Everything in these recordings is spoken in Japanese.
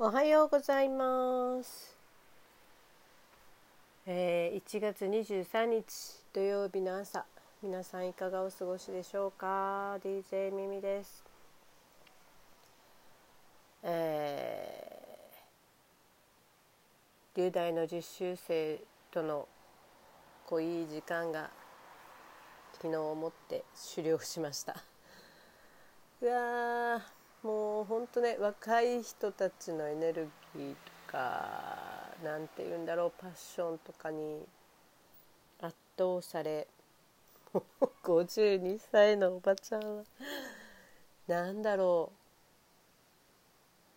おはようございます。えー、1月23日土曜日の朝、皆さんいかがお過ごしでしょうか？DJ ミミです。えー、龍大の実習生との濃い時間が昨日をもって終了しました。うわもう本当ね若い人たちのエネルギーとかなんて言うんだろうパッションとかに圧倒され 52歳のおばちゃんはなんだろ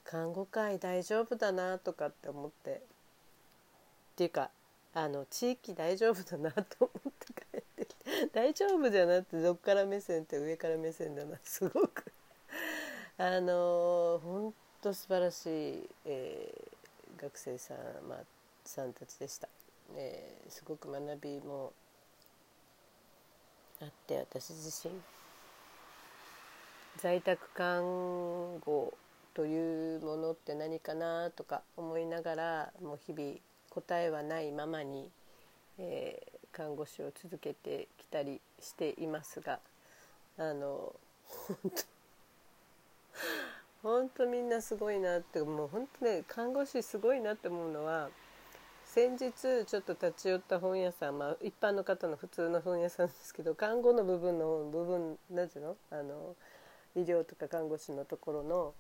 う看護会大丈夫だなとかって思ってっていうかあの地域大丈夫だなと思って帰ってきて大丈夫じゃなくてどっから目線って上から目線だなすごく。あの本当素晴らしい、えー、学生さん、まあ、さんたちでした、えー、すごく学びもあって私自身。在宅看護というものって何かなとか思いながらもう日々答えはないままに、えー、看護師を続けてきたりしていますがあの本当本当みんなすごいなってもう本当ね看護師すごいなって思うのは先日ちょっと立ち寄った本屋さん、まあ、一般の方の普通の本屋さんですけど看護の部分の部分何ていうの？あの医療とか看護師のところの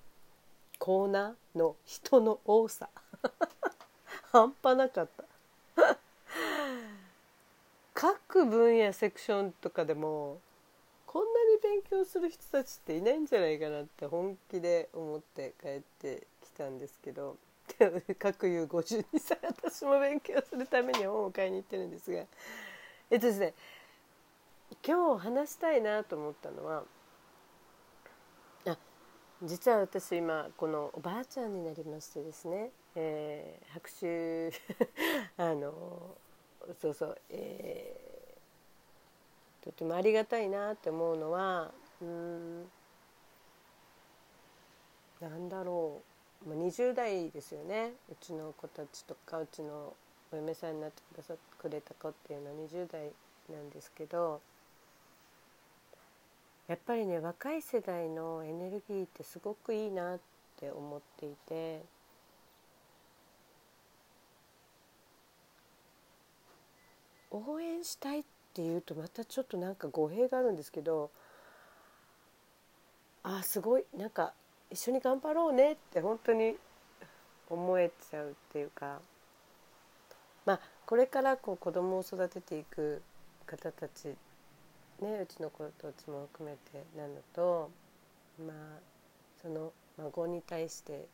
コーナーの人の多さ。半端なかった。各分野セクションとかでもに勉強する人たちっていないんじゃないかなって本気で思って帰ってきたんですけど各有52歳私も勉強するために本を買いに行ってるんですが。えっとですね今日話したいなと思ったのはあ実は私今このおばあちゃんになりましてですね、えー、拍手 あのそうそう、えーとてもありがたいなって思うのはうんなんだろう、まあ、20代ですよねうちの子たちとかうちのお嫁さんになってくださくれた子っていうのは20代なんですけどやっぱりね若い世代のエネルギーってすごくいいなって思っていて。応援したいってっていうとまたちょっとなんか語弊があるんですけどあすごいなんか一緒に頑張ろうねって本当に思えちゃうっていうかまあこれからこう子供を育てていく方たちねうちの子たちも含めてなのとまあその孫に対して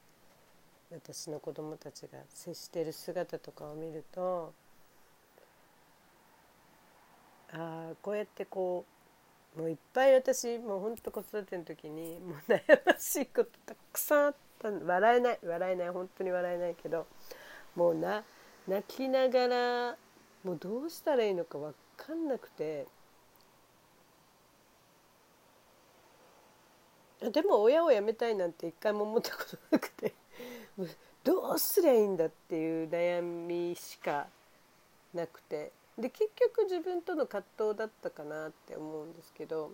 私の子供たちが接してる姿とかを見るとあこうやってこうもういっぱい私もうほんと子育ての時にもう悩ましいことたくさんあった笑えない笑えない本当に笑えないけどもうな泣きながらもうどうしたらいいのか分かんなくて。でも親を辞めたいなんて一回も思ったことなくて どうすりゃいいんだっていう悩みしかなくて。で結局自分との葛藤だったかなって思うんですけど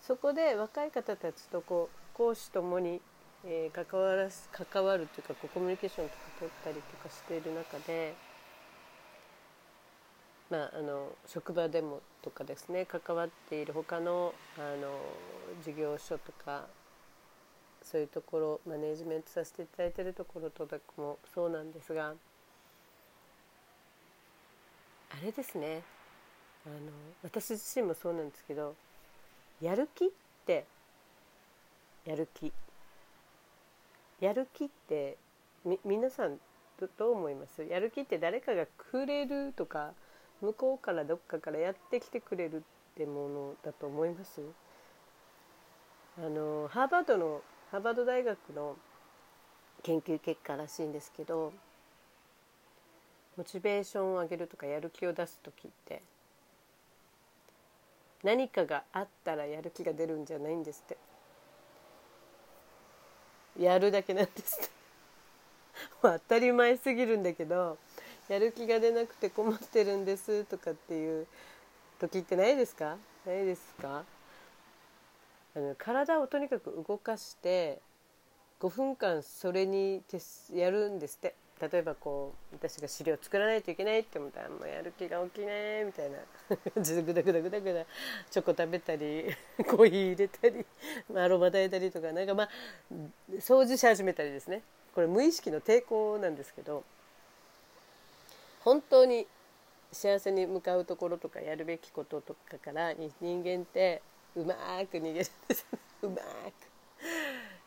そこで若い方たちとこう講師ともに、えー、関わらす関わるというかこうコミュニケーションとか取ったりとかしている中で、まあ、あの職場でもとかですね関わっている他のあの事業所とかそういうところマネージメントさせていただいているところとかもそうなんですが。あれですね。あの私自身もそうなんですけどやる気ってやる気。やる気ってみ皆さんどどう思います？やる気って誰かがくれるとか向こうからどっかからやってきてくれるってものだと思います？あのハーバードのハーバード大学の研究結果らしいんですけどモチベーションを上げるとかやる気を出す時って何かがあったらやる気が出るんじゃないんですって。やるだけなんですって。当たり前すぎるんだけどやる気が出なくて困ってるんですとかっていう時ってないですか？ないですか？あの体をとにかく動かして5分間それにやるんですって。例えばこう私が資料作らないといけないって思ったらもうやる気が起きねみたいな。感じでグダグダグダグダチョコ食べたり コーヒー入れたり アロマ炊いたりとか。なんかまあ掃除し始めたりですね。これ無意識の抵抗なんですけど本当に幸せに向かうところとかやるべきこととかから人間ってうまく逃げるんです。うまく。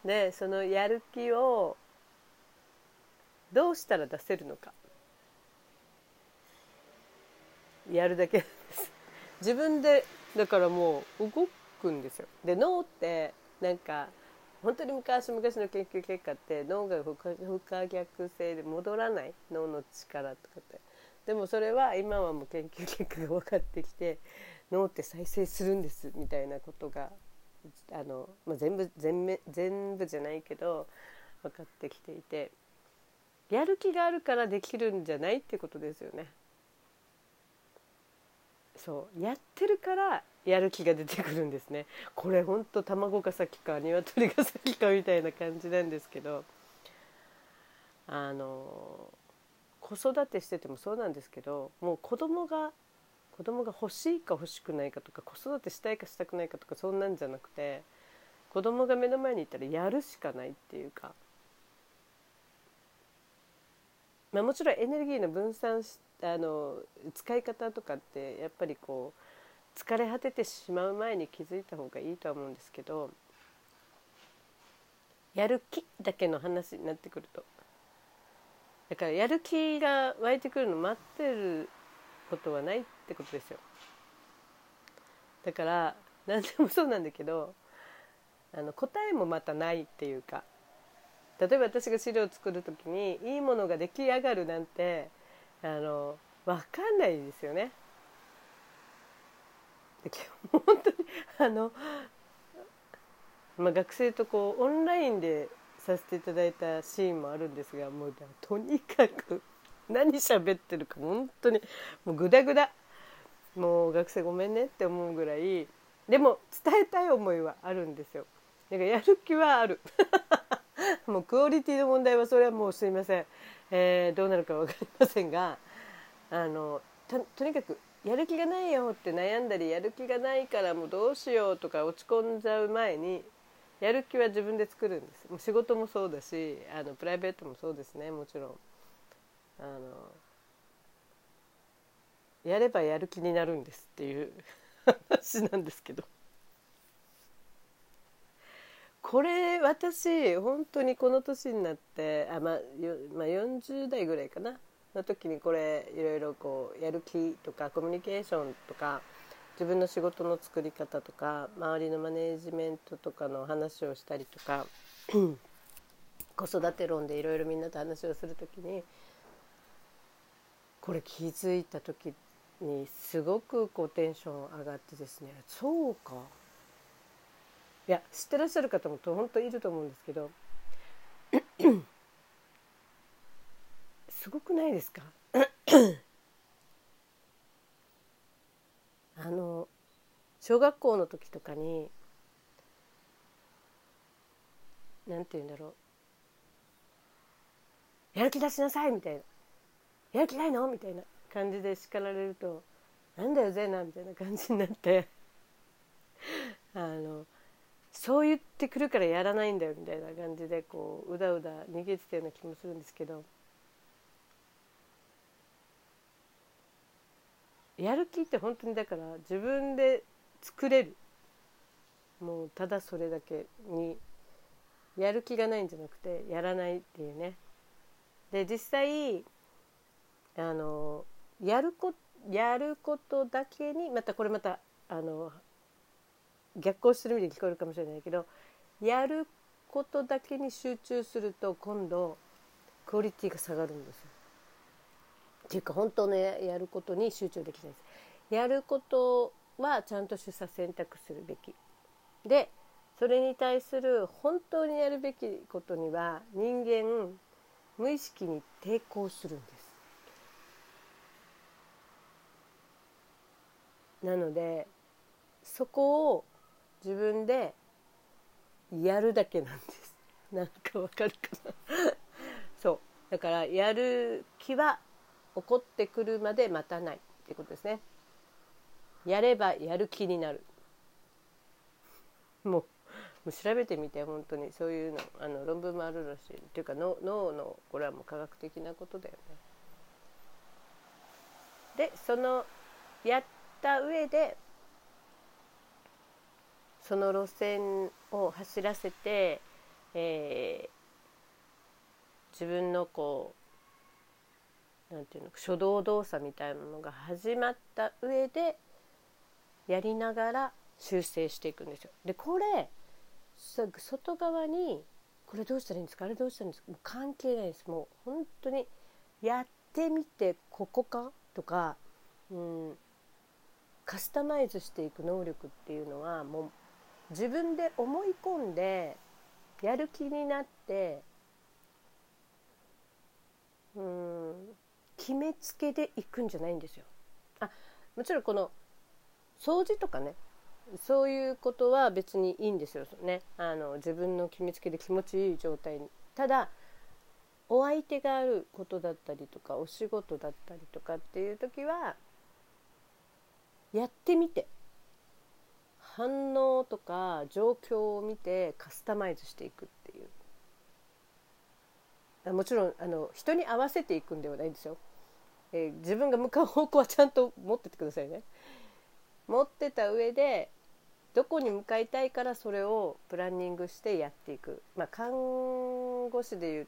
でそのやる気をどうしたら出せるのか。やるだけです。自分でだからもう動くんですよ。で脳ってなんか本当に昔昔の研究結果って脳が不可逆性で戻らない。脳の力とかって。でもそれは今はもう研究結果が分かってきて脳って再生するんですみたいなことがあの、まあ、全部全全部じゃないけど分かってきていて。やる気があるからできるんじゃないってことですよね。そう。やってるからやる気が出てくるんですね。これほんと卵が先か鶏が先かみたいな感じなんですけど。あの子育てしててもそうなんですけどもう子供が子供が欲しいか欲しくないかとか子育てしたいかしたくないかとかそんなんじゃなくて子供が目の前にいたらやるしかないっていうか。まあ、もちろんエネルギーの分散あの使い方とかってやっぱりこう疲れ果ててしまう前に気づいた方がいいとは思うんですけどやる気だけの話になってくると。だからやる気が湧いてくるの待ってることはないってことですよ。だから何でもそうなんだけどあの答えもまたないっていうか例えば私が資料を作る時にいいものが出来上がるなんてあの分かんないですよね。本当にあの、まあ、学生とこうオンラインでさせていただいたシーンもあるんですがもうとにかく何喋ってるか本当にもうグダグダもう学生ごめんねって思うぐらいでも伝えたい思いはあるんですよ。だからやる気はあるもうクオリティの問題はそれはもうすいません、えー、どうなるか分かりませんがあのとにかくやる気がないよって悩んだりやる気がないからもうどうしようとか落ち込んじゃう前にやる気は自分で作るんです。もう仕事もそうだしあのプライベートもそうですねもちろん。あのやればやる気になるんですっていう 話なんですけど。これ私本当にこの年になってあ、まあ、まあ40代ぐらいかな。の時にこれいろいろこうやる気とかコミュニケーションとか自分の仕事の作り方とか周りのマネージメントとかの話をしたりとか 子育て論でいろいろみんなと話をする時にこれ気づいた時にすごくこうテンション上がってですねそうか。いや知ってらっしゃる方も本当いると思うんですけどすごくないですか？あの小学校の時とかになんて言うんだろう。やる気出しなさいみたいな。やる気ないの？みたいな感じで叱られるとなんだよゼナみたいな感じになって。あのそう言ってくるからやらないんだよみたいな感じでこううだうだ逃げてたような気もするんですけど。やる気って本当にだから自分で作れる。もうただそれだけにやる気がないんじゃなくてやらないっていうね。で実際あのやるこやることだけにまたこれまたあの逆行してる意味で聞こえるかもしれないけどやることだけに集中すると今度クオリティが下がるんですよ。っていうか本当のやることに集中できないです。やることはちゃんと取捨選択するべき。でそれに対する本当にやるべきことには人間無意識に抵抗するんですなのでそこを自分でやるだけなんです。なんかわかるかな？そう。だからやる気は起こってくるまで待たないってことですね。やればやる気になる。もうもう調べてみて本当に。そういうのあの論文もあるらしい。っていうか脳のこれはもう科学的なことだよね。でそのやった上でその路線を走らせて、えー、自分のこうなんていうの初動動作みたいなのが始まった上でやりながら修正していくんですよ。でこれ外側にこれどうしたらいいんですか？あれどうしたらいいんですか？もう関係ないです。もう本当にやってみてここか？とか、うん、カスタマイズしていく能力っていうのはもう自分で思い込んでやる気になってうん決めつけでいくんじゃないんですよ。あもちろんこの掃除とかねそういうことは別にいいんですよねあの自分の決めつけで気持ちいい状態に。ただお相手があることだったりとかお仕事だったりとかっていう時はやってみて反応とか状況を見てカスタマイズしていくっていう。もちろんあの人に合わせていくんではないんですよ、えー、自分が向かう方向はちゃんと持っててくださいね。持ってた上でどこに向かいたいからそれをプランニングしてやっていく、まあ、看護師でいう